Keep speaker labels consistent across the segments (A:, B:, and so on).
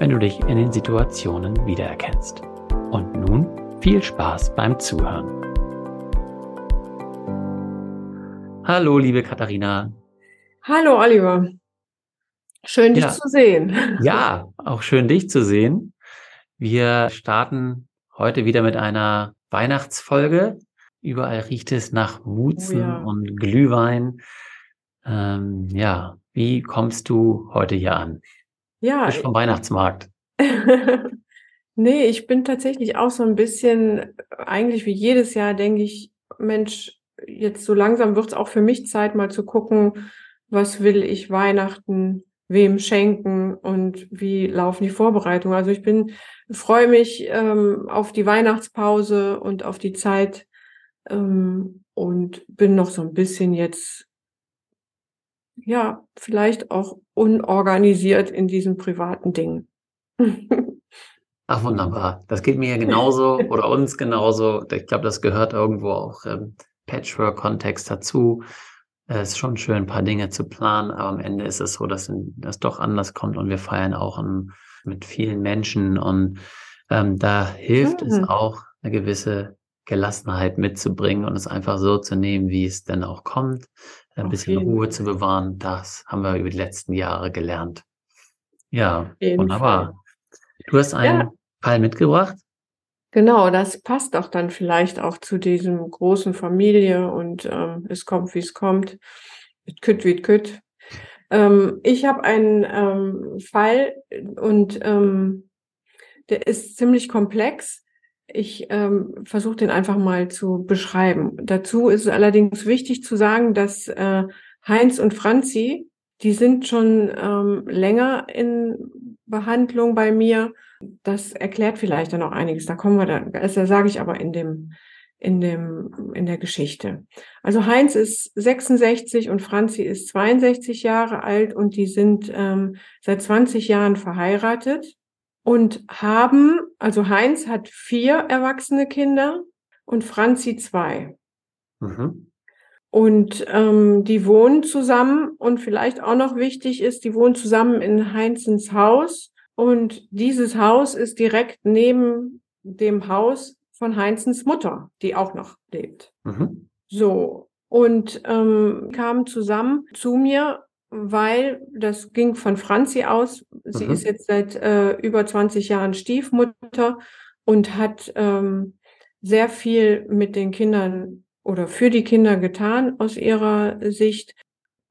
A: wenn du dich in den Situationen wiedererkennst. Und nun viel Spaß beim Zuhören. Hallo, liebe Katharina.
B: Hallo, Oliver. Schön, dich ja. zu sehen.
A: Ja, auch schön, dich zu sehen. Wir starten heute wieder mit einer Weihnachtsfolge. Überall riecht es nach Mutzen oh, ja. und Glühwein. Ähm, ja, wie kommst du heute hier an?
B: Ja.
A: Frisch vom Weihnachtsmarkt.
B: nee, ich bin tatsächlich auch so ein bisschen, eigentlich wie jedes Jahr, denke ich, Mensch, jetzt so langsam wird es auch für mich Zeit, mal zu gucken, was will ich Weihnachten wem schenken und wie laufen die Vorbereitungen. Also ich bin, freue mich ähm, auf die Weihnachtspause und auf die Zeit ähm, und bin noch so ein bisschen jetzt ja, vielleicht auch unorganisiert in diesen privaten Dingen.
A: Ach, wunderbar. Das geht mir ja genauso oder uns genauso. Ich glaube, das gehört irgendwo auch im Patchwork-Kontext dazu. Es ist schon schön, ein paar Dinge zu planen, aber am Ende ist es so, dass das doch anders kommt und wir feiern auch mit vielen Menschen und ähm, da hilft mhm. es auch, eine gewisse Gelassenheit mitzubringen und es einfach so zu nehmen, wie es denn auch kommt ein Auf bisschen Ruhe Fall. zu bewahren. Das haben wir über die letzten Jahre gelernt. Ja, wunderbar. Fall. Du hast einen ja. Fall mitgebracht.
B: Genau, das passt auch dann vielleicht auch zu diesem großen Familie und ähm, es kommt, wie es kommt. Kütt wie kütt. Ähm, ich habe einen ähm, Fall und ähm, der ist ziemlich komplex. Ich ähm, versuche den einfach mal zu beschreiben. Dazu ist es allerdings wichtig zu sagen, dass äh, Heinz und Franzi, die sind schon ähm, länger in Behandlung bei mir. Das erklärt vielleicht dann auch einiges. Da kommen wir dann, also sage ich aber in dem, in dem, in der Geschichte. Also Heinz ist 66 und Franzi ist 62 Jahre alt und die sind ähm, seit 20 Jahren verheiratet und haben, also Heinz hat vier erwachsene Kinder und Franzi zwei. Mhm. Und ähm, die wohnen zusammen und vielleicht auch noch wichtig ist, die wohnen zusammen in Heinzens Haus und dieses Haus ist direkt neben dem Haus von Heinzens Mutter, die auch noch lebt. Mhm. So, und ähm, kamen zusammen zu mir weil das ging von Franzi aus. Sie mhm. ist jetzt seit äh, über 20 Jahren Stiefmutter und hat ähm, sehr viel mit den Kindern oder für die Kinder getan aus ihrer Sicht.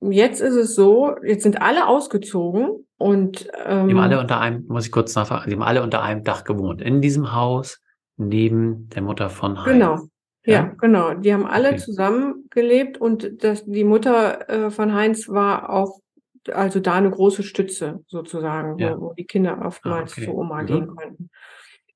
B: Jetzt ist es so, jetzt sind alle ausgezogen und
A: ähm, die haben alle unter einem, muss ich kurz nachfragen, die haben alle unter einem Dach gewohnt, in diesem Haus neben der Mutter von Heinz.
B: Genau, ja, ja, genau. Die haben alle okay. zusammen gelebt und das, die Mutter äh, von Heinz war auch also da eine große Stütze sozusagen,
A: Ja.
B: wo, wo die Kinder
A: Ah,
B: oftmals
A: okay.
B: zu Oma
A: Mhm.
B: gehen konnten.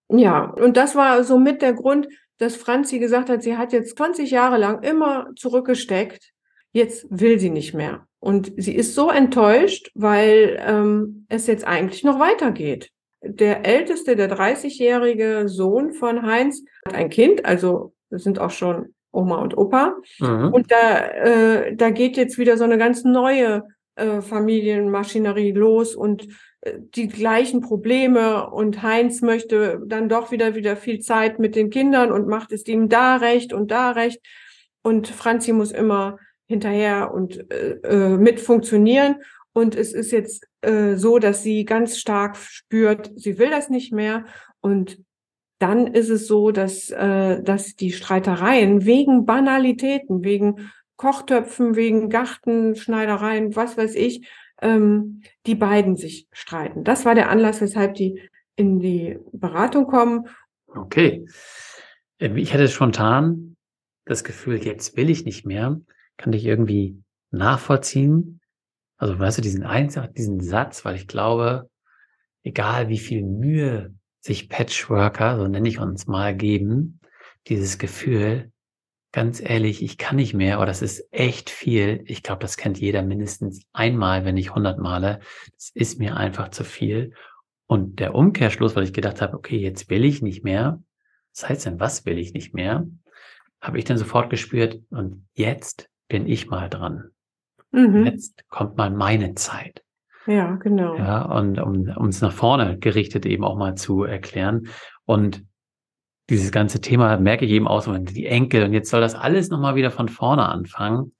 B: Ja, und das war so mit der Grund, dass Franzi gesagt hat, sie hat jetzt 20 Jahre lang immer zurückgesteckt, jetzt will sie nicht mehr. Und sie ist so enttäuscht, weil ähm, es jetzt eigentlich noch weitergeht. Der älteste, der 30-jährige Sohn von Heinz, hat ein Kind, also das sind auch schon Oma und Opa.
A: Mhm.
B: Und da, äh, da geht jetzt wieder so eine ganz neue äh, Familienmaschinerie los und äh, die gleichen Probleme. Und Heinz möchte dann doch wieder wieder viel Zeit mit den Kindern und macht es ihm da recht und da recht. Und Franzi muss immer hinterher und äh, äh, mit funktionieren. Und es ist jetzt äh, so, dass sie ganz stark spürt, sie will das nicht mehr. Und dann ist es so, dass, äh, dass die Streitereien wegen Banalitäten, wegen Kochtöpfen, wegen Gartenschneidereien, was weiß ich, ähm, die beiden sich streiten. Das war der Anlass, weshalb die in die Beratung kommen.
A: Okay. Ähm, Ich hatte spontan das Gefühl, jetzt will ich nicht mehr. Kann ich irgendwie nachvollziehen. Also, weißt du, diesen einfach diesen Satz, weil ich glaube, egal wie viel Mühe sich Patchworker, so nenne ich uns mal, geben, dieses Gefühl, ganz ehrlich, ich kann nicht mehr oder das ist echt viel. Ich glaube, das kennt jeder mindestens einmal, wenn nicht hundert Male. Das ist mir einfach zu viel. Und der Umkehrschluss, weil ich gedacht habe, okay, jetzt will ich nicht mehr. Was heißt denn, was will ich nicht mehr? Habe ich dann sofort gespürt und jetzt bin ich mal dran.
B: Mhm.
A: Jetzt kommt mal meine Zeit.
B: Ja, genau.
A: Ja, und um es nach vorne gerichtet eben auch mal zu erklären. Und dieses ganze Thema merke ich eben auch so, die Enkel. Und jetzt soll das alles nochmal wieder von vorne anfangen.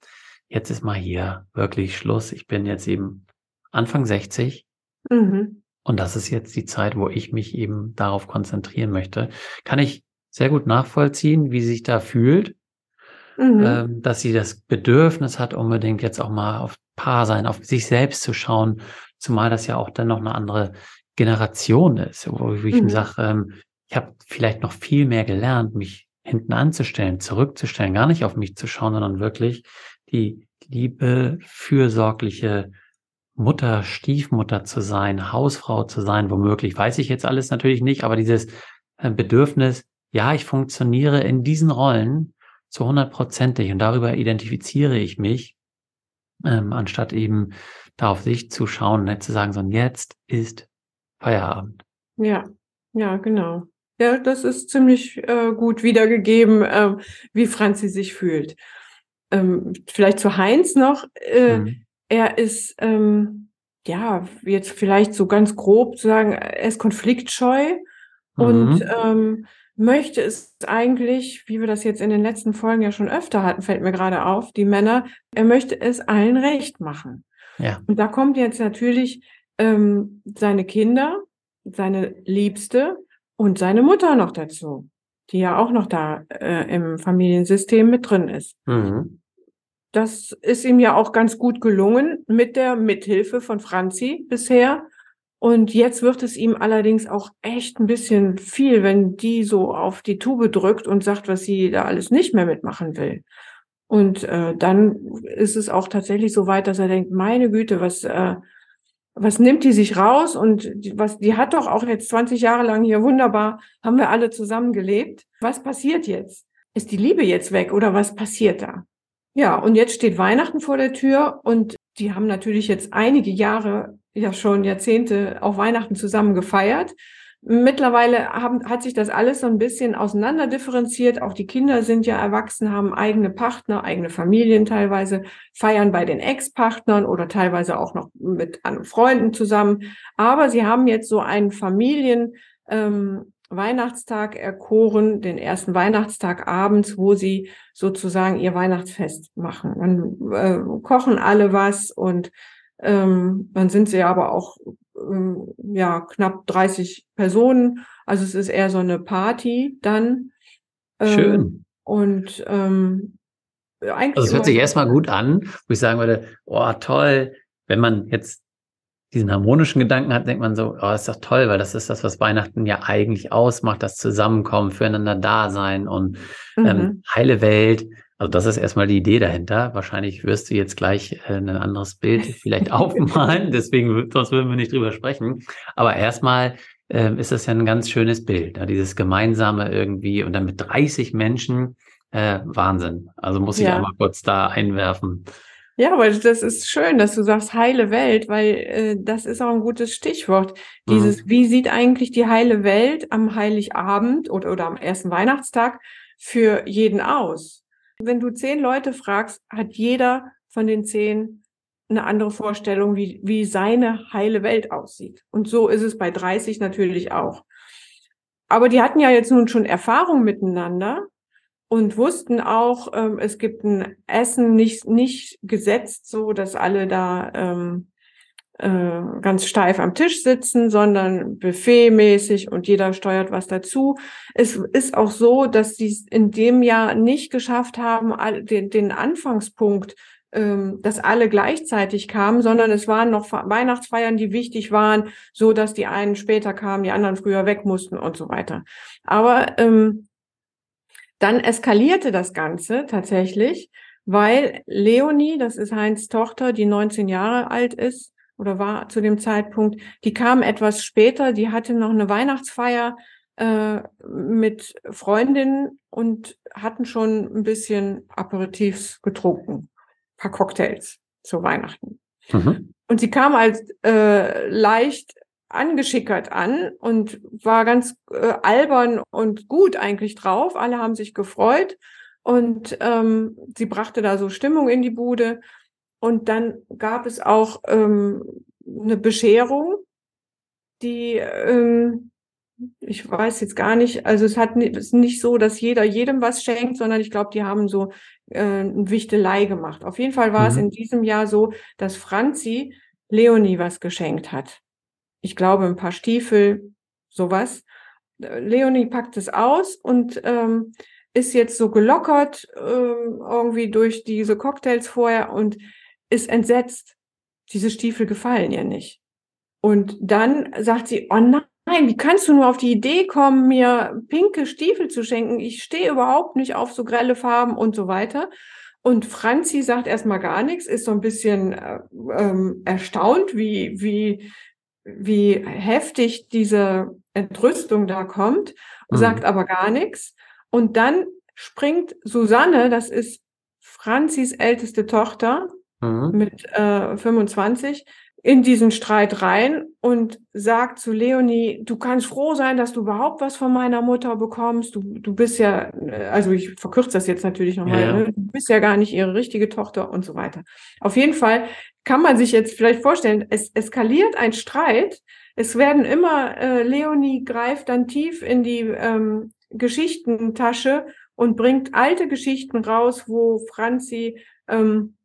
A: Jetzt ist mal hier wirklich Schluss. Ich bin jetzt eben Anfang 60
B: Mhm.
A: und das ist jetzt die Zeit, wo ich mich eben darauf konzentrieren möchte. Kann ich sehr gut nachvollziehen, wie sie sich da fühlt,
B: Mhm.
A: ähm, dass sie das Bedürfnis hat, unbedingt jetzt auch mal auf Paar sein, auf sich selbst zu schauen, zumal das ja auch dann noch eine andere Generation ist, wo ich
B: Mhm.
A: sage, ähm, ich habe vielleicht noch viel mehr gelernt, mich hinten anzustellen, zurückzustellen, gar nicht auf mich zu schauen, sondern wirklich die liebe, fürsorgliche Mutter, Stiefmutter zu sein, Hausfrau zu sein, womöglich, weiß ich jetzt alles natürlich nicht, aber dieses äh, Bedürfnis, ja, ich funktioniere in diesen Rollen zu hundertprozentig und darüber identifiziere ich mich, ähm, anstatt eben da auf sich zu schauen und nicht zu sagen, sondern jetzt ist Feierabend.
B: Ja, ja, genau. Ja, das ist ziemlich äh, gut wiedergegeben, ähm, wie Franzi sich fühlt. Ähm, vielleicht zu Heinz noch. Äh,
A: Mhm.
B: Er ist, ähm, ja, jetzt vielleicht so ganz grob zu sagen, er ist konfliktscheu und
A: Mhm.
B: ähm, möchte es eigentlich, wie wir das jetzt in den letzten Folgen ja schon öfter hatten, fällt mir gerade auf, die Männer, er möchte es allen recht machen.
A: Ja.
B: Und da kommt jetzt natürlich ähm, seine Kinder, seine Liebste und seine Mutter noch dazu, die ja auch noch da äh, im Familiensystem mit drin ist.
A: Mhm.
B: Das ist ihm ja auch ganz gut gelungen mit der Mithilfe von Franzi bisher. Und jetzt wird es ihm allerdings auch echt ein bisschen viel, wenn die so auf die Tube drückt und sagt, was sie da alles nicht mehr mitmachen will. Und äh, dann ist es auch tatsächlich so weit, dass er denkt, meine Güte, was, äh, was nimmt die sich raus? Und die, was, die hat doch auch jetzt 20 Jahre lang hier wunderbar, haben wir alle zusammen gelebt. Was passiert jetzt? Ist die Liebe jetzt weg oder was passiert da? Ja, und jetzt steht Weihnachten vor der Tür und die haben natürlich jetzt einige Jahre, ja schon Jahrzehnte auch Weihnachten zusammen gefeiert. Mittlerweile haben, hat sich das alles so ein bisschen auseinander differenziert. Auch die Kinder sind ja erwachsen, haben eigene Partner, eigene Familien teilweise, feiern bei den Ex-Partnern oder teilweise auch noch mit anderen Freunden zusammen. Aber sie haben jetzt so einen Familien, ähm, Weihnachtstag erkoren, den ersten Weihnachtstag abends, wo sie sozusagen ihr Weihnachtsfest machen. Dann äh, kochen alle was und ähm, dann sind sie aber auch ähm, ja knapp 30 Personen. Also es ist eher so eine Party dann. Ähm,
A: Schön.
B: Und ähm, eigentlich.
A: Also es hört sich erstmal gut an, wo ich sagen würde, oh toll, wenn man jetzt diesen harmonischen Gedanken hat, denkt man so, oh, ist doch toll, weil das ist das, was Weihnachten ja eigentlich ausmacht, das Zusammenkommen, füreinander da sein und ähm,
B: Mhm.
A: heile Welt. Also das ist erstmal die Idee dahinter. Wahrscheinlich wirst du jetzt gleich äh, ein anderes Bild vielleicht aufmalen, deswegen sonst würden wir nicht drüber sprechen. Aber erstmal äh, ist das ja ein ganz schönes Bild, ne? dieses gemeinsame irgendwie und dann mit 30 Menschen äh, Wahnsinn. Also muss ich ja. einmal kurz da einwerfen.
B: Ja, aber das ist schön, dass du sagst heile Welt, weil äh, das ist auch ein gutes Stichwort. Dieses, mhm. wie sieht eigentlich die heile Welt am Heiligabend oder, oder am ersten Weihnachtstag für jeden aus? Wenn du zehn Leute fragst, hat jeder von den zehn eine andere Vorstellung, wie, wie seine heile Welt aussieht. Und so ist es bei 30 natürlich auch. Aber die hatten ja jetzt nun schon Erfahrung miteinander und wussten auch, ähm, es gibt ein Essen nicht, nicht gesetzt, so dass alle da ähm, äh, ganz steif am Tisch sitzen, sondern buffetmäßig und jeder steuert was dazu. Es ist auch so, dass sie es in dem Jahr nicht geschafft haben, den, den Anfangspunkt ähm, dass alle gleichzeitig kamen, sondern es waren noch Weihnachtsfeiern, die wichtig waren, so dass die einen später kamen, die anderen früher weg mussten und so weiter. Aber ähm, dann eskalierte das Ganze tatsächlich, weil Leonie, das ist Heinz Tochter, die 19 Jahre alt ist oder war zu dem Zeitpunkt, die kam etwas später, die hatte noch eine Weihnachtsfeier äh, mit Freundinnen und hatten schon ein bisschen Aperitifs getrunken, paar Cocktails zu Weihnachten. Mhm. Und sie kam als äh, leicht angeschickert an und war ganz äh, albern und gut eigentlich drauf. Alle haben sich gefreut und ähm, sie brachte da so Stimmung in die Bude. Und dann gab es auch ähm, eine Bescherung, die ähm, ich weiß jetzt gar nicht, also es hat es ist nicht so, dass jeder jedem was schenkt, sondern ich glaube, die haben so äh, ein Wichtelei gemacht. Auf jeden Fall war mhm. es in diesem Jahr so, dass Franzi Leonie was geschenkt hat ich glaube, ein paar Stiefel, sowas. Leonie packt es aus und ähm, ist jetzt so gelockert äh, irgendwie durch diese Cocktails vorher und ist entsetzt. Diese Stiefel gefallen ihr nicht. Und dann sagt sie, oh nein, wie kannst du nur auf die Idee kommen, mir pinke Stiefel zu schenken? Ich stehe überhaupt nicht auf so grelle Farben und so weiter. Und Franzi sagt erstmal gar nichts, ist so ein bisschen äh, ähm, erstaunt, wie, wie, wie heftig diese Entrüstung da kommt, mhm. sagt aber gar nichts. Und dann springt Susanne, das ist Franzis älteste Tochter mhm. mit äh, 25, in diesen Streit rein und sagt zu Leonie, du kannst froh sein, dass du überhaupt was von meiner Mutter bekommst. Du, du bist ja, also ich verkürze das jetzt natürlich nochmal, ja. ne? du bist ja gar nicht ihre richtige Tochter und so weiter. Auf jeden Fall kann man sich jetzt vielleicht vorstellen, es eskaliert ein Streit. Es werden immer, äh, Leonie greift dann tief in die ähm, Geschichtentasche und bringt alte Geschichten raus, wo Franzi ähm,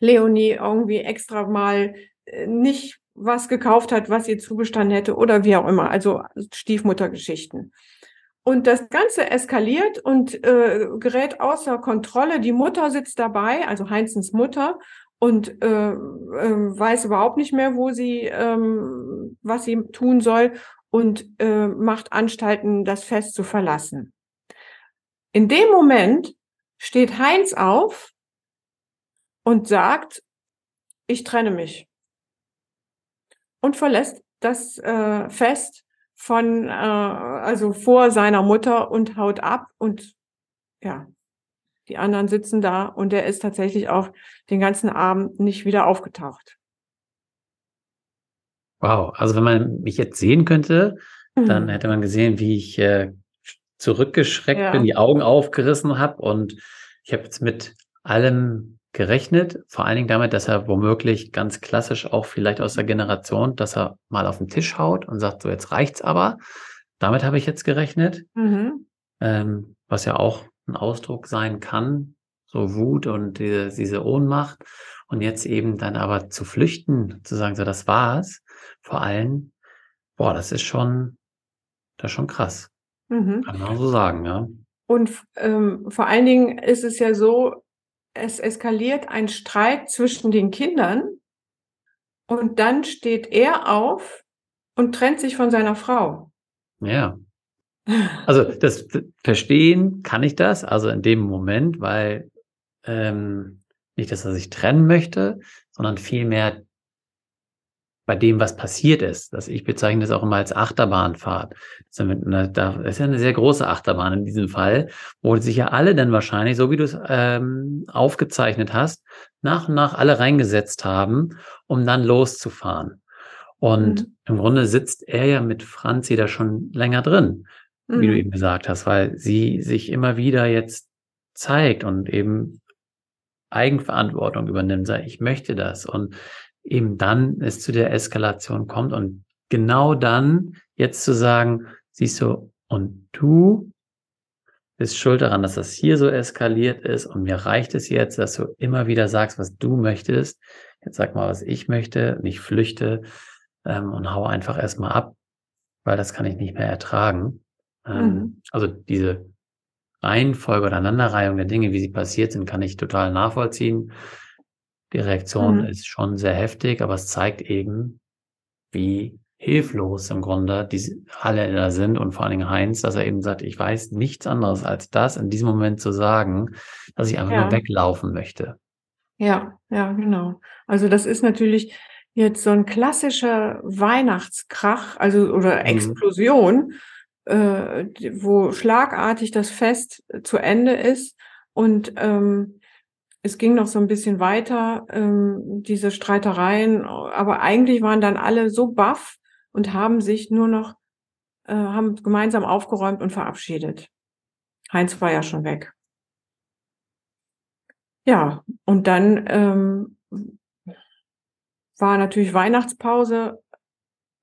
B: Leonie irgendwie extra mal äh, nicht was gekauft hat, was ihr zugestanden hätte oder wie auch immer, also Stiefmuttergeschichten. Und das Ganze eskaliert und äh, gerät außer Kontrolle. Die Mutter sitzt dabei, also Heinzens Mutter, und äh, äh, weiß überhaupt nicht mehr, wo sie, ähm, was sie tun soll und äh, macht Anstalten, das Fest zu verlassen. In dem Moment steht Heinz auf und sagt, ich trenne mich und verlässt das äh, Fest von, äh, also vor seiner Mutter und haut ab und ja, die anderen sitzen da und der ist tatsächlich auch den ganzen Abend nicht wieder aufgetaucht.
A: Wow, also wenn man mich jetzt sehen könnte, mhm. dann hätte man gesehen, wie ich äh, zurückgeschreckt ja. bin, die Augen aufgerissen habe und ich habe jetzt mit allem gerechnet, vor allen Dingen damit, dass er womöglich ganz klassisch auch vielleicht aus der Generation, dass er mal auf den Tisch haut und sagt, so jetzt reicht's aber. Damit habe ich jetzt gerechnet, mhm. ähm, was ja auch ein Ausdruck sein kann, so Wut und diese, diese Ohnmacht. Und jetzt eben dann aber zu flüchten, zu sagen, so das war's, vor allem, boah, das ist schon, das ist schon krass. Mhm. Kann man so sagen, ja.
B: Und ähm, vor allen Dingen ist es ja so, es eskaliert ein Streit zwischen den Kindern und dann steht er auf und trennt sich von seiner Frau.
A: Ja. Also das Verstehen kann ich das, also in dem Moment, weil ähm, nicht, dass er sich trennen möchte, sondern vielmehr bei dem, was passiert ist. Das, ich bezeichne das auch immer als Achterbahnfahrt. Das ist ja eine sehr große Achterbahn in diesem Fall, wo sich ja alle dann wahrscheinlich, so wie du es ähm, aufgezeichnet hast, nach und nach alle reingesetzt haben, um dann loszufahren. Und mhm. im Grunde sitzt er ja mit Franzi da schon länger drin, mhm. wie du mhm. eben gesagt hast, weil sie sich immer wieder jetzt zeigt und eben Eigenverantwortung übernimmt, sagt, ich möchte das. Und eben dann es zu der Eskalation kommt und genau dann jetzt zu sagen, siehst du, und du bist schuld daran, dass das hier so eskaliert ist und mir reicht es jetzt, dass du immer wieder sagst, was du möchtest. Jetzt sag mal, was ich möchte, nicht flüchte ähm, und hau einfach erstmal ab, weil das kann ich nicht mehr ertragen. Ähm, mhm. Also diese Reihenfolge oder Aneinanderreihung der Dinge, wie sie passiert sind, kann ich total nachvollziehen. Die Reaktion mhm. ist schon sehr heftig, aber es zeigt eben, wie hilflos im Grunde die alle da sind und vor allen Dingen Heinz, dass er eben sagt, ich weiß nichts anderes als das in diesem Moment zu sagen, dass ich einfach ja. nur weglaufen möchte.
B: Ja, ja, genau. Also das ist natürlich jetzt so ein klassischer Weihnachtskrach, also oder mhm. Äh, wo schlagartig das Fest zu Ende ist und ähm, es ging noch so ein bisschen weiter, ähm, diese Streitereien, aber eigentlich waren dann alle so baff und haben sich nur noch, äh, haben gemeinsam aufgeräumt und verabschiedet. Heinz war ja schon weg. Ja, und dann ähm, war natürlich Weihnachtspause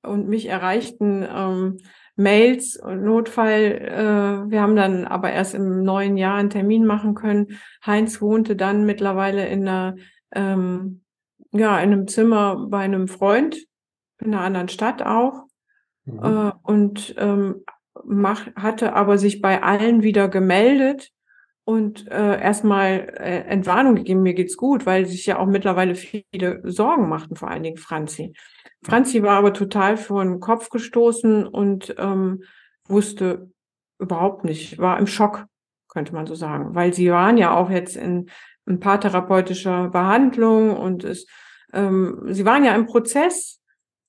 B: und mich erreichten ähm, Mails und Notfall. Äh, wir haben dann aber erst im neuen Jahr einen Termin machen können. Heinz wohnte dann mittlerweile in einer, ähm, ja, in einem Zimmer bei einem Freund in einer anderen Stadt auch. Mhm. Äh, und ähm, mach, hatte aber sich bei allen wieder gemeldet und äh, erstmal äh, Entwarnung gegeben, mir geht's gut, weil sich ja auch mittlerweile viele Sorgen machten, vor allen Dingen Franzi. Franzi war aber total vor den Kopf gestoßen und ähm, wusste überhaupt nicht, war im Schock, könnte man so sagen, weil sie waren ja auch jetzt in ein paar therapeutischer Behandlung und es, ähm, sie waren ja im Prozess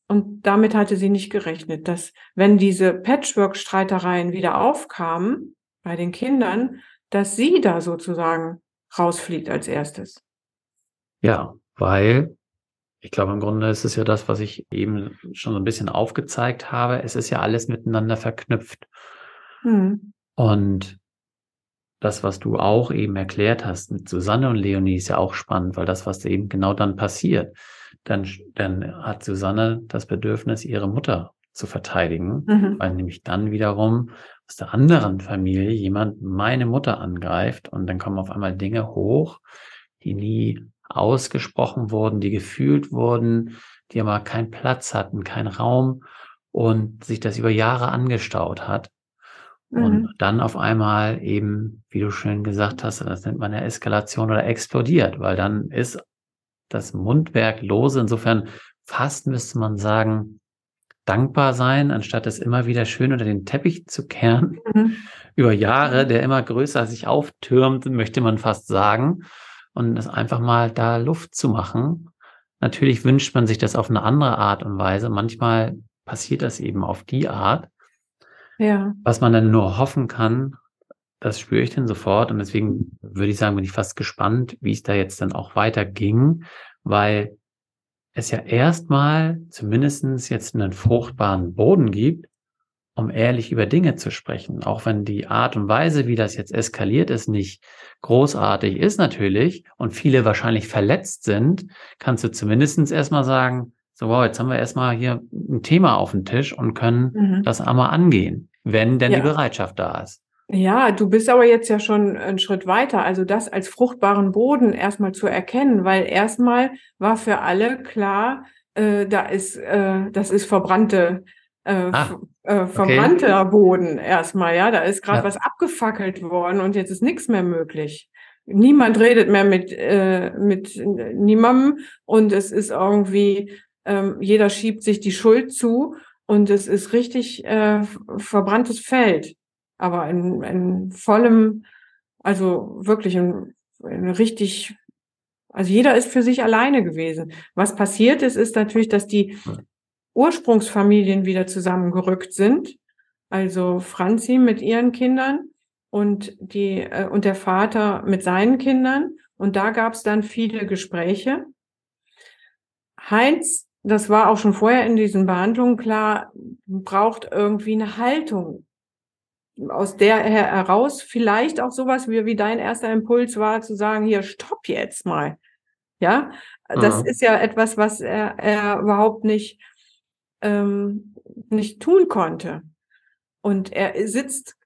B: und damit hatte sie nicht gerechnet, dass wenn diese Patchwork-Streitereien wieder aufkamen bei den Kindern, dass sie da sozusagen rausfliegt als erstes.
A: Ja, weil ich glaube, im Grunde ist es ja das, was ich eben schon so ein bisschen aufgezeigt habe. Es ist ja alles miteinander verknüpft. Hm. Und das, was du auch eben erklärt hast mit Susanne und Leonie, ist ja auch spannend, weil das, was eben genau dann passiert, dann, dann hat Susanne das Bedürfnis, ihre Mutter zu verteidigen, mhm. weil nämlich dann wiederum aus der anderen Familie jemand meine Mutter angreift und dann kommen auf einmal Dinge hoch, die nie ausgesprochen wurden, die gefühlt wurden, die aber keinen Platz hatten, keinen Raum und sich das über Jahre angestaut hat. Mhm. Und dann auf einmal eben, wie du schön gesagt hast, das nennt man ja Eskalation oder explodiert, weil dann ist das Mundwerk lose. Insofern fast müsste man sagen, dankbar sein, anstatt es immer wieder schön unter den Teppich zu kehren. Mhm. Über Jahre, der immer größer sich auftürmt, möchte man fast sagen und es einfach mal da Luft zu machen. Natürlich wünscht man sich das auf eine andere Art und Weise. Manchmal passiert das eben auf die Art. Ja. Was man dann nur hoffen kann, das spüre ich dann sofort. Und deswegen würde ich sagen, bin ich fast gespannt, wie es da jetzt dann auch weiter ging, weil es ja erstmal zumindestens jetzt einen fruchtbaren Boden gibt, um ehrlich über Dinge zu sprechen. Auch wenn die Art und Weise, wie das jetzt eskaliert ist, nicht großartig ist natürlich und viele wahrscheinlich verletzt sind, kannst du zumindestens erstmal sagen, so wow, jetzt haben wir erstmal hier ein Thema auf dem Tisch und können mhm. das einmal angehen, wenn denn ja. die Bereitschaft da ist.
B: Ja, du bist aber jetzt ja schon einen Schritt weiter. Also das als fruchtbaren Boden erstmal zu erkennen, weil erstmal war für alle klar, äh, da ist, äh, das ist verbrannte äh, ah, äh, verbrannter okay. Boden erstmal, ja. Da ist gerade ja. was abgefackelt worden und jetzt ist nichts mehr möglich. Niemand redet mehr mit, äh, mit niemandem und es ist irgendwie, ähm, jeder schiebt sich die Schuld zu und es ist richtig äh, verbranntes Feld. Aber in, in vollem, also wirklich in richtig, also jeder ist für sich alleine gewesen. Was passiert ist, ist natürlich, dass die Ursprungsfamilien wieder zusammengerückt sind. Also Franzi mit ihren Kindern und die äh, und der Vater mit seinen Kindern. Und da gab es dann viele Gespräche. Heinz, das war auch schon vorher in diesen Behandlungen klar, braucht irgendwie eine Haltung aus der heraus vielleicht auch sowas wie, wie dein erster Impuls war, zu sagen, hier, stopp jetzt mal. Ja, das mhm. ist ja etwas, was er, er überhaupt nicht, ähm, nicht tun konnte. Und er sitzt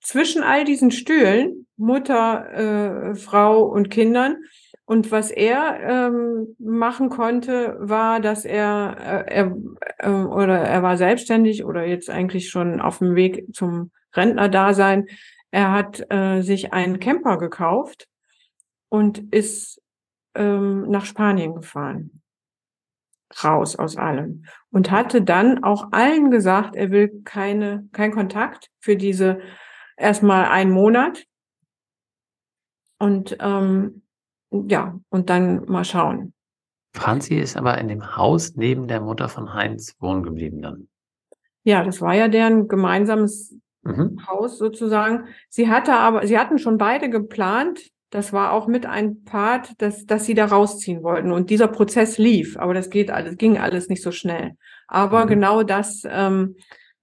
B: zwischen all diesen Stühlen, Mutter, äh, Frau und Kindern. Und was er ähm, machen konnte, war, dass er, äh, er äh, oder er war selbstständig oder jetzt eigentlich schon auf dem Weg zum Rentnerdasein. Er hat äh, sich einen Camper gekauft und ist ähm, nach Spanien gefahren. Raus aus allem. Und hatte dann auch allen gesagt, er will keine, kein Kontakt für diese erstmal einen Monat. Und ähm, ja, und dann mal schauen.
A: Franzi ist aber in dem Haus neben der Mutter von Heinz wohnen geblieben dann.
B: Ja, das war ja deren gemeinsames mhm. Haus sozusagen. Sie hatte aber, sie hatten schon beide geplant, das war auch mit ein Part, dass, dass sie da rausziehen wollten. Und dieser Prozess lief, aber das geht alles, ging alles nicht so schnell. Aber mhm. genau das, ähm,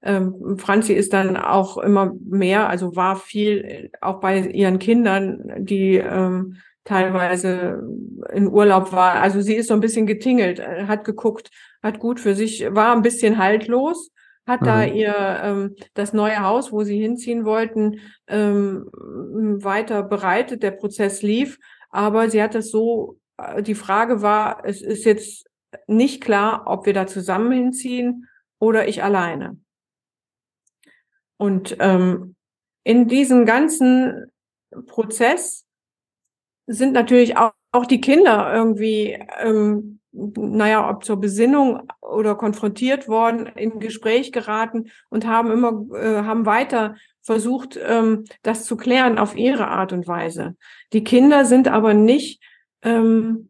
B: ähm, Franzi ist dann auch immer mehr, also war viel auch bei ihren Kindern, die ähm, teilweise in Urlaub war. Also sie ist so ein bisschen getingelt, hat geguckt, hat gut für sich, war ein bisschen haltlos, hat mhm. da ihr ähm, das neue Haus, wo sie hinziehen wollten, ähm, weiter bereitet. Der Prozess lief, aber sie hat das so, äh, die Frage war, es ist jetzt nicht klar, ob wir da zusammen hinziehen oder ich alleine. Und ähm, in diesem ganzen Prozess sind natürlich auch, auch die Kinder irgendwie ähm, naja, ob zur Besinnung oder konfrontiert worden, in Gespräch geraten und haben immer, äh, haben weiter versucht, ähm, das zu klären auf ihre Art und Weise. Die Kinder sind aber nicht ähm,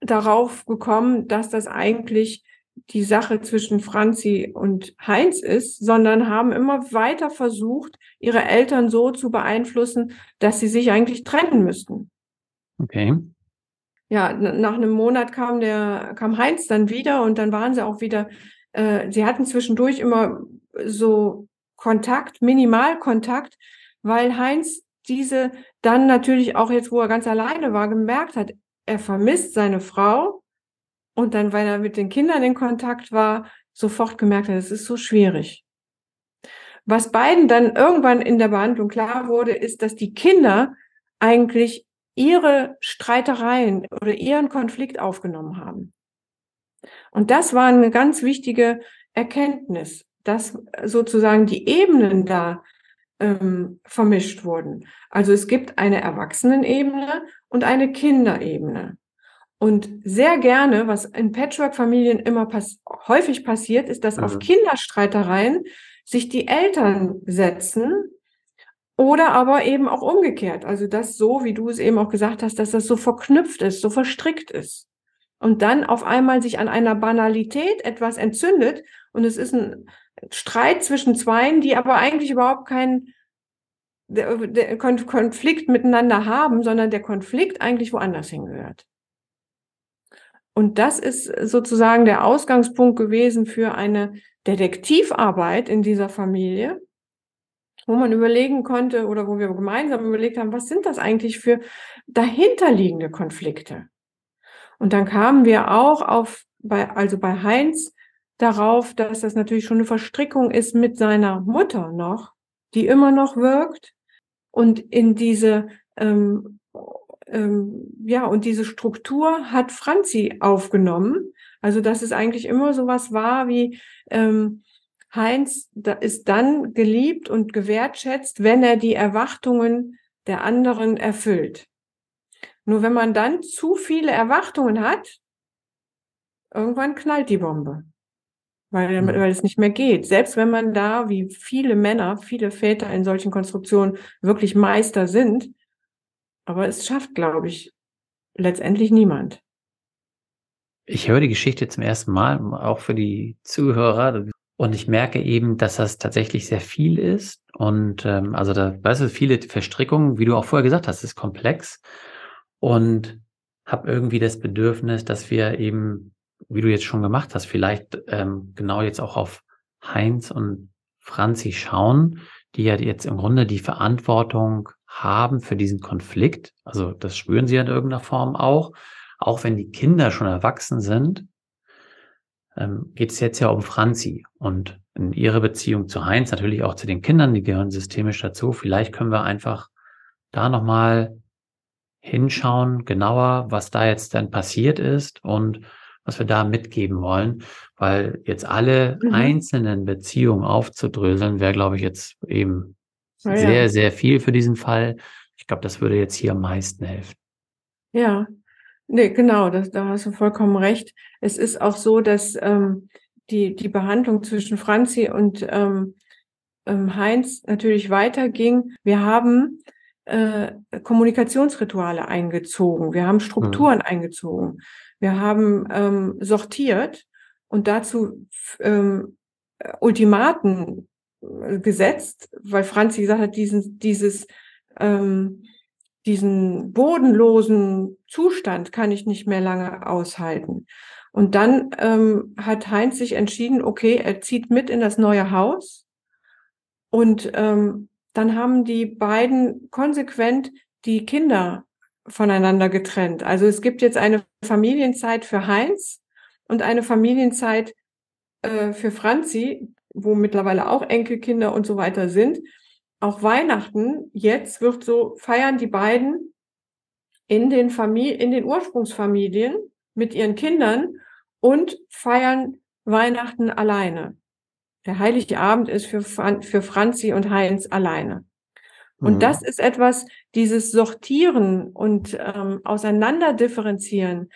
B: darauf gekommen, dass das eigentlich die Sache zwischen Franzi und Heinz ist, sondern haben immer weiter versucht, ihre Eltern so zu beeinflussen, dass sie sich eigentlich trennen müssten.
A: Okay
B: ja, nach einem Monat kam der, kam Heinz dann wieder und dann waren sie auch wieder, äh, sie hatten zwischendurch immer so Kontakt, Minimalkontakt, weil Heinz diese dann natürlich auch jetzt, wo er ganz alleine war, gemerkt hat, er vermisst seine Frau und dann, weil er mit den Kindern in Kontakt war, sofort gemerkt hat, es ist so schwierig. Was beiden dann irgendwann in der Behandlung klar wurde, ist, dass die Kinder eigentlich ihre Streitereien oder ihren Konflikt aufgenommen haben. Und das war eine ganz wichtige Erkenntnis, dass sozusagen die Ebenen da ähm, vermischt wurden. Also es gibt eine Erwachsenenebene und eine Kinderebene. Und sehr gerne, was in Patchwork-Familien immer pass häufig passiert, ist, dass mhm. auf Kinderstreitereien sich die Eltern setzen oder aber eben auch umgekehrt. Also das so, wie du es eben auch gesagt hast, dass das so verknüpft ist, so verstrickt ist. Und dann auf einmal sich an einer Banalität etwas entzündet und es ist ein Streit zwischen Zweien, die aber eigentlich überhaupt keinen Konflikt miteinander haben, sondern der Konflikt eigentlich woanders hingehört. Und das ist sozusagen der Ausgangspunkt gewesen für eine Detektivarbeit in dieser Familie, wo man überlegen konnte oder wo wir gemeinsam überlegt haben, was sind das eigentlich für dahinterliegende Konflikte? Und dann kamen wir auch auf, bei, also bei Heinz darauf, dass das natürlich schon eine Verstrickung ist mit seiner Mutter noch, die immer noch wirkt und in diese, ähm, ähm, ja, und diese Struktur hat Franzi aufgenommen. Also, dass es eigentlich immer so was war wie, ähm, Heinz ist dann geliebt und gewertschätzt, wenn er die Erwartungen der anderen erfüllt. Nur wenn man dann zu viele Erwartungen hat, irgendwann knallt die Bombe. Weil, weil es nicht mehr geht. Selbst wenn man da, wie viele Männer, viele Väter in solchen Konstruktionen wirklich Meister sind, Aber es schafft, glaube ich, letztendlich niemand.
A: Ich höre die Geschichte zum ersten Mal, auch für die Zuhörer. Und ich merke eben, dass das tatsächlich sehr viel ist. Und ähm, also da, weißt du, viele Verstrickungen, wie du auch vorher gesagt hast, ist komplex. Und habe irgendwie das Bedürfnis, dass wir eben, wie du jetzt schon gemacht hast, vielleicht ähm, genau jetzt auch auf Heinz und Franzi schauen, die ja jetzt im Grunde die Verantwortung haben für diesen Konflikt. Also das spüren sie in irgendeiner Form auch. Auch wenn die Kinder schon erwachsen sind, ähm, geht es jetzt ja um Franzi und in ihre Beziehung zu Heinz, natürlich auch zu den Kindern, die gehören systemisch dazu. Vielleicht können wir einfach da nochmal hinschauen, genauer, was da jetzt dann passiert ist und was wir da mitgeben wollen, weil jetzt alle mhm. einzelnen Beziehungen aufzudröseln, wäre, glaube ich, jetzt eben ja, sehr, sehr viel für diesen Fall. Ich glaube, das würde jetzt hier am meisten helfen.
B: Ja, nee, genau, das, da hast du vollkommen recht. Es ist auch so, dass ähm, die, die Behandlung zwischen Franzi und ähm, ähm, Heinz natürlich weiterging. Wir haben äh, Kommunikationsrituale eingezogen, wir haben Strukturen mhm. eingezogen, wir haben ähm, sortiert und dazu ähm, Ultimaten äh, gesetzt, weil Franzi gesagt hat, diesen, dieses, ähm, diesen bodenlosen Zustand kann ich nicht mehr lange aushalten. Und dann ähm, hat Heinz sich entschieden, okay, er zieht mit in das neue Haus und ähm, dann haben die beiden konsequent die Kinder voneinander getrennt. Also es gibt jetzt eine Familienzeit für Heinz und eine Familienzeit äh, für Franzi, wo mittlerweile auch Enkelkinder und so weiter sind. Auch Weihnachten jetzt wird so feiern die beiden in den Familien, in den Ursprungsfamilien mit ihren Kindern und feiern Weihnachten alleine. Der heilige Abend ist für, für Franzi und Heinz alleine. Und mhm. das ist etwas, dieses Sortieren und ähm, Auseinanderdifferenzieren,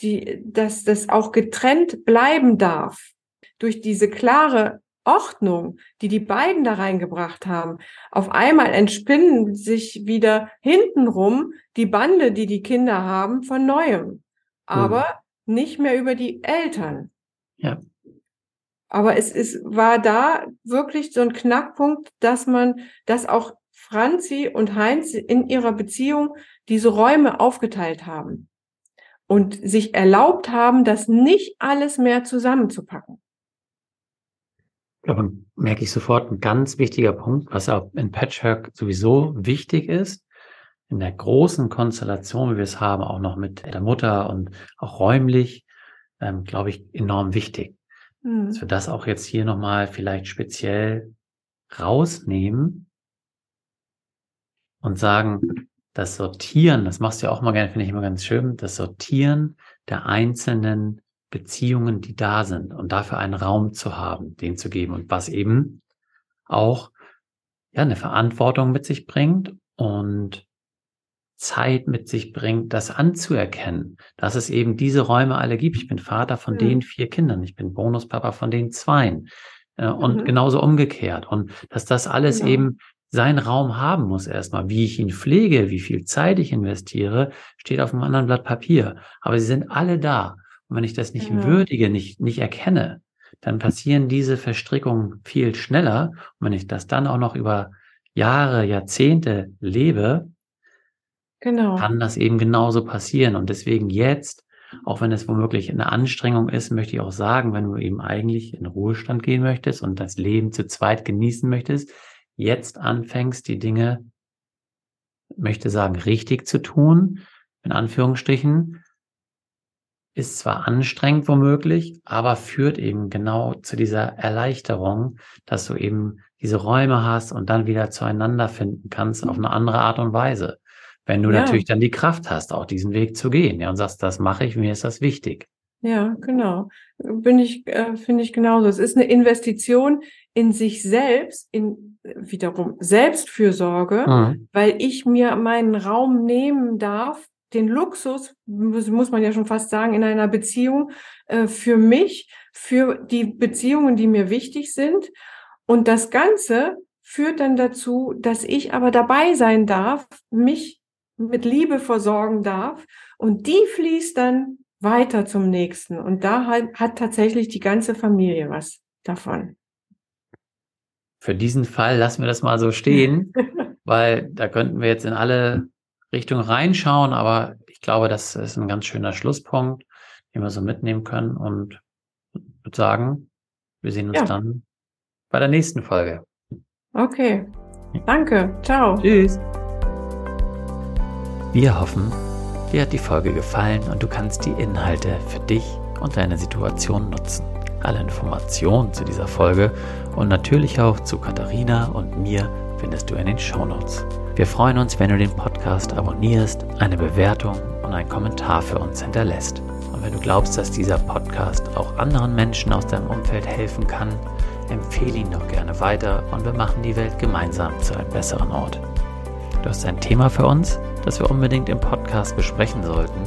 B: die, dass das auch getrennt bleiben darf durch diese klare Ordnung, die die beiden da reingebracht haben. Auf einmal entspinnen sich wieder hintenrum die Bande, die die Kinder haben, von neuem. Aber mhm. nicht mehr über die Eltern.
A: Ja.
B: Aber es ist, war da wirklich so ein Knackpunkt, dass man, dass auch Franzi und Heinz in ihrer Beziehung diese Räume aufgeteilt haben und sich erlaubt haben, das nicht alles mehr zusammenzupacken.
A: Aber merke ich sofort ein ganz wichtiger Punkt, was auch in Patchwork sowieso wichtig ist, in der großen Konstellation, wie wir es haben, auch noch mit der Mutter und auch räumlich, ähm, glaube ich, enorm wichtig. Mhm. Dass wir das auch jetzt hier nochmal vielleicht speziell rausnehmen und sagen, das Sortieren, das machst du ja auch mal gerne, finde ich immer ganz schön, das Sortieren der einzelnen Beziehungen, die da sind und dafür einen Raum zu haben, den zu geben und was eben auch ja eine Verantwortung mit sich bringt und Zeit mit sich bringt, das anzuerkennen, dass es eben diese Räume alle gibt. Ich bin Vater von mhm. den vier Kindern, ich bin Bonuspapa von den zweien äh, und mhm. genauso umgekehrt und dass das alles genau. eben seinen Raum haben muss erstmal. Wie ich ihn pflege, wie viel Zeit ich investiere, steht auf einem anderen Blatt Papier. Aber sie sind alle da. Und wenn ich das nicht ja. würdige, nicht, nicht erkenne, dann passieren diese Verstrickungen viel schneller. Und wenn ich das dann auch noch über Jahre, Jahrzehnte lebe, genau. kann das eben genauso passieren. Und deswegen jetzt, auch wenn es womöglich eine Anstrengung ist, möchte ich auch sagen, wenn du eben eigentlich in Ruhestand gehen möchtest und das Leben zu zweit genießen möchtest, jetzt anfängst, die Dinge, möchte sagen, richtig zu tun, in Anführungsstrichen, ist zwar anstrengend womöglich, aber führt eben genau zu dieser Erleichterung, dass du eben diese Räume hast und dann wieder zueinander finden kannst auf eine andere Art und Weise. Wenn du ja. natürlich dann die Kraft hast, auch diesen Weg zu gehen, ja, und sagst, das mache ich, mir ist das wichtig.
B: Ja, genau. Bin ich, äh, finde ich genauso. Es ist eine Investition in sich selbst, in wiederum Selbstfürsorge, mhm. weil ich mir meinen Raum nehmen darf, den Luxus, muss man ja schon fast sagen, in einer Beziehung äh, für mich, für die Beziehungen, die mir wichtig sind. Und das Ganze führt dann dazu, dass ich aber dabei sein darf, mich mit Liebe versorgen darf und die fließt dann weiter zum nächsten. Und da hat, hat tatsächlich die ganze Familie was davon.
A: Für diesen Fall lassen wir das mal so stehen, weil da könnten wir jetzt in alle Richtungen reinschauen, aber ich glaube, das ist ein ganz schöner Schlusspunkt, den wir so mitnehmen können und würde sagen, wir sehen uns ja. dann bei der nächsten Folge.
B: Okay. Danke. Ciao.
A: Tschüss. Wir hoffen, dir hat die Folge gefallen und du kannst die Inhalte für dich und deine Situation nutzen. Alle Informationen zu dieser Folge und natürlich auch zu Katharina und mir findest du in den Shownotes. Wir freuen uns, wenn du den Podcast abonnierst, eine Bewertung und einen Kommentar für uns hinterlässt. Und wenn du glaubst, dass dieser Podcast auch anderen Menschen aus deinem Umfeld helfen kann, empfehle ihn doch gerne weiter und wir machen die Welt gemeinsam zu einem besseren Ort. Du hast ein Thema für uns? das wir unbedingt im Podcast besprechen sollten,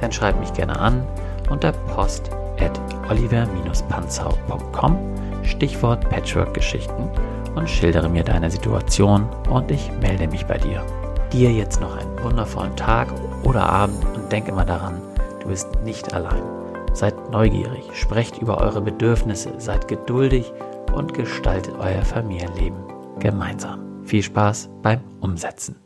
A: dann schreib mich gerne an unter post at oliver-panzau.com Stichwort Patchwork-Geschichten und schildere mir deine Situation und ich melde mich bei dir. Dir jetzt noch einen wundervollen Tag oder Abend und denk immer daran, du bist nicht allein. Seid neugierig, sprecht über eure Bedürfnisse, seid geduldig und gestaltet euer Familienleben gemeinsam. Viel Spaß beim Umsetzen.